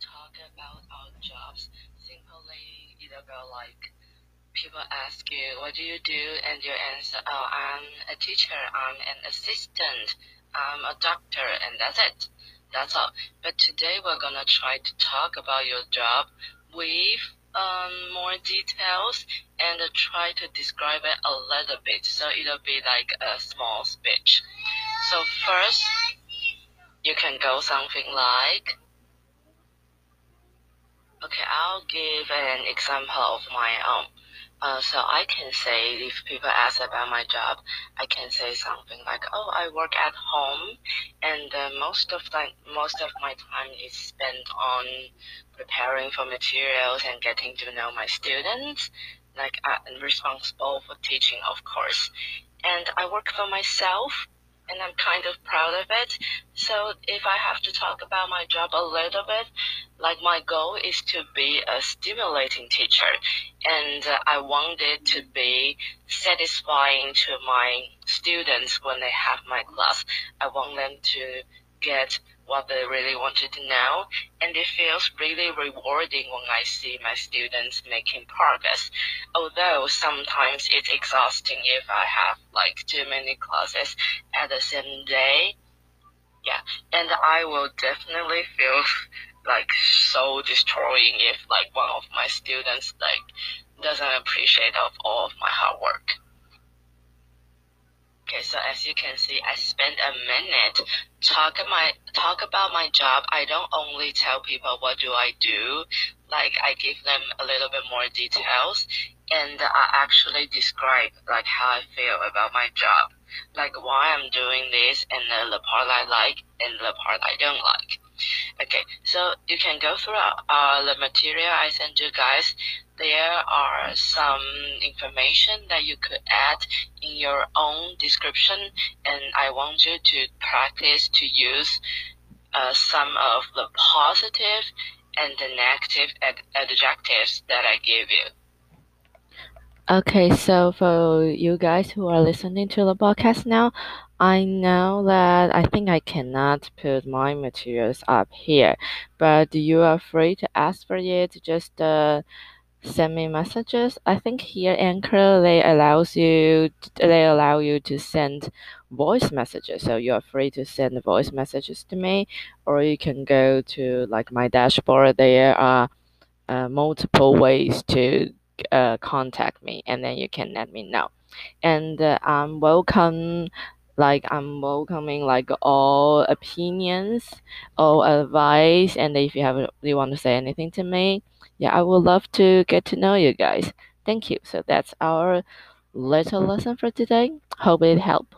talk about our jobs, simply it'll go like people ask you, what do you do? And you answer, oh, I'm a teacher, I'm an assistant, I'm a doctor, and that's it. That's all. But today we're gonna try to talk about your job with um, more details and try to describe it a little bit. So it'll be like a small speech. So first, you can go something like, okay, I'll give an example of my own. Uh, so I can say if people ask about my job, I can say something like, "Oh, I work at home, and uh, most of the most of my time is spent on preparing for materials and getting to know my students. Like I'm responsible for teaching, of course, and I work for myself." And I'm kind of proud of it. So if I have to talk about my job a little bit, like my goal is to be a stimulating teacher and uh, i want it to be satisfying to my students when they have my class. I want them to get what they really wanted to know and it feels really rewarding when i see my students making progress. Although sometimes it's exhausting if i have like too many classes at the same day yeah and i will definitely feel like so destroying if like one of my students like doesn't appreciate of all of my hard work. Okay, so as you can see, I spent a minute talk my talk about my job. I don't only tell people what do I do, like I give them a little bit more details, and I actually describe like how I feel about my job, like why I'm doing this, and the part I like and the part I don't like. Okay, so you can go through uh, the material I sent you guys. There are some information that you could add in your own description, and I want you to practice to use uh, some of the positive and the negative ad adjectives that I gave you. Okay, so for you guys who are listening to the podcast now, I know that I think I cannot put my materials up here, but you are free to ask for it. Just uh, send me messages. I think here Anchor they allows you they allow you to send voice messages, so you are free to send voice messages to me, or you can go to like my dashboard. There are uh, multiple ways to uh, contact me, and then you can let me know. And uh, I'm welcome like I'm welcoming like all opinions, all advice, and if you have you want to say anything to me, yeah, I would love to get to know you guys. Thank you. So that's our little lesson for today. Hope it helped.